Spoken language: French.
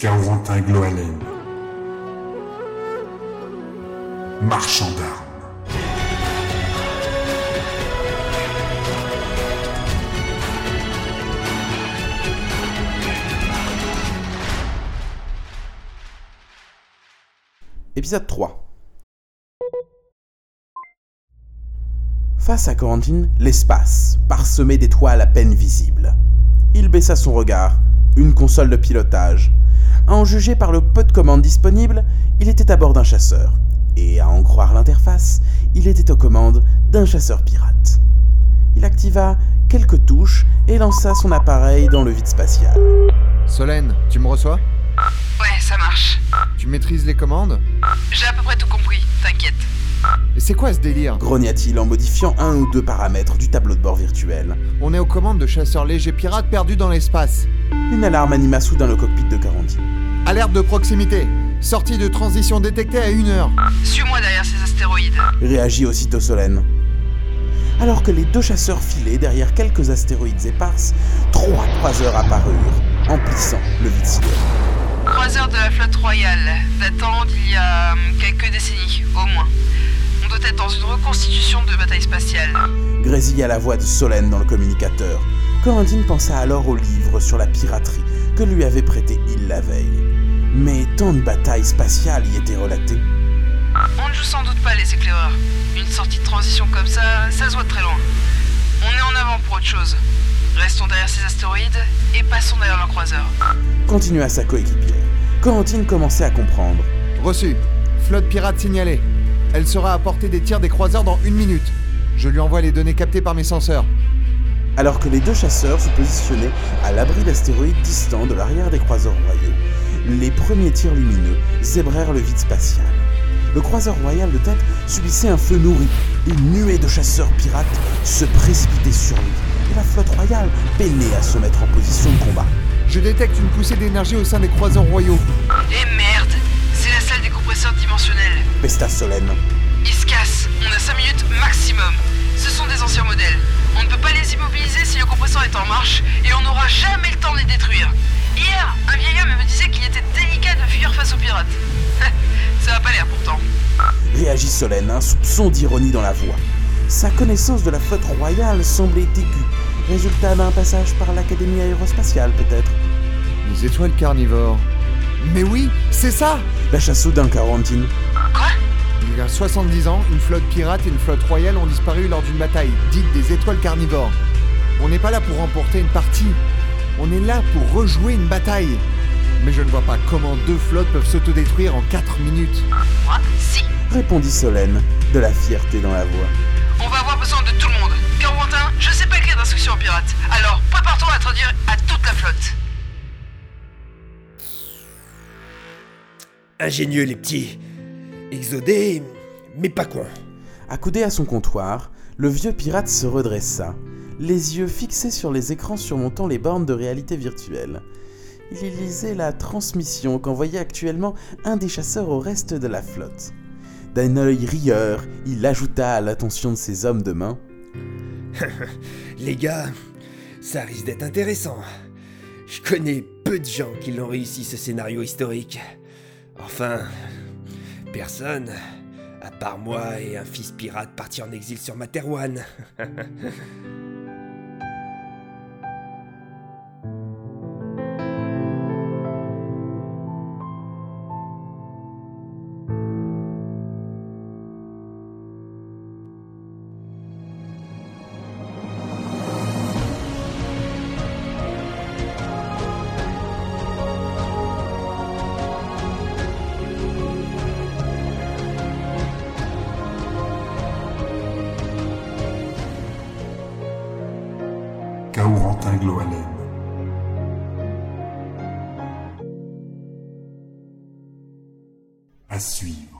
Carorentin Gloalen. Marchand d'armes. Épisode 3 Face à Corentine, l'espace, parsemé d'étoiles à peine visibles. Il baissa son regard, une console de pilotage. À en juger par le peu de commandes disponibles, il était à bord d'un chasseur. Et à en croire l'interface, il était aux commandes d'un chasseur pirate. Il activa quelques touches et lança son appareil dans le vide spatial. Solène, tu me reçois? Ouais, ça marche. Tu maîtrises les commandes? J'ai à peu près tout compris, t'inquiète. Et c'est quoi ce délire? Grogna-t-il en modifiant un ou deux paramètres du tableau de bord virtuel. On est aux commandes de chasseurs légers pirates perdus dans l'espace. Une alarme anima soudain le cockpit de Corentine. Alerte de proximité. Sortie de transition détectée à 1 heure. Suis-moi derrière ces astéroïdes. réagit aussitôt Solène. Alors que les deux chasseurs filaient derrière quelques astéroïdes éparses, trois croiseurs apparurent, emplissant le vide ciel. Croiseur de la flotte royale, datant d'il y a hum, quelques décennies, au moins. On doit être dans une reconstitution de bataille spatiale. Grésilla la voix de Solène dans le communicateur. Corentine pensa alors au livre sur la piraterie que lui avait prêté Il la veille. Mais tant de batailles spatiales y étaient relatées. On ne joue sans doute pas les éclaireurs. Une sortie de transition comme ça, ça se voit de très loin. On est en avant pour autre chose. Restons derrière ces astéroïdes et passons derrière leur croiseur. Continua sa coéquipière. Corentine commençait à comprendre. Reçu. Flotte pirate signalée. Elle sera à portée des tirs des croiseurs dans une minute. Je lui envoie les données captées par mes senseurs. Alors que les deux chasseurs se positionnaient à l'abri d'astéroïdes distants de l'arrière des croiseurs royaux, les premiers tirs lumineux zébrèrent le vide spatial. Le croiseur royal de tête subissait un feu nourri. Une nuée de chasseurs pirates se précipitait sur lui. Et la flotte royale peinait à se mettre en position de combat. Je détecte une poussée d'énergie au sein des croiseurs royaux. Et merde C'est la salle des compresseurs dimensionnels. Pesta Solène. Ils se cassent. On a 5 minutes maximum. Ce sont des anciens modèles. On ne peut pas les immobiliser si le compresseur est en marche et on n'aura jamais le temps de les détruire. Hier, un vieil homme me disait qu'il était délicat de fuir face aux pirates. Ça a pas l'air pourtant. Réagit Solène, un soupçon d'ironie dans la voix. Sa connaissance de la flotte royale semblait aiguë. Résultat d'un passage par l'Académie aérospatiale, peut-être. Les étoiles carnivores. Mais oui, c'est ça Lâcha soudain Quarantine. Quoi? Il y a 70 ans, une flotte pirate et une flotte royale ont disparu lors d'une bataille, dite des étoiles carnivores. On n'est pas là pour remporter une partie, on est là pour rejouer une bataille. Mais je ne vois pas comment deux flottes peuvent s'autodétruire en 4 minutes. Moi Si. Répondit Solène, de la fierté dans la voix. On va avoir besoin de tout le monde. Carotin, je sais pas écrire d'instructions en pirate. Alors, prépare-toi à traduire à toute la flotte. Ingénieux les petits. Exodés, mais pas cons. Accoudé à son comptoir, le vieux pirate se redressa, les yeux fixés sur les écrans surmontant les bornes de réalité virtuelle. Il lisait la transmission qu'envoyait actuellement un des chasseurs au reste de la flotte. D'un œil rieur, il ajouta à l'attention de ses hommes de main Les gars, ça risque d'être intéressant. Je connais peu de gens qui l'ont réussi ce scénario historique. Enfin, personne, à part moi et un fils pirate parti en exil sur Materwan. Caorentin Gloalen. À suivre.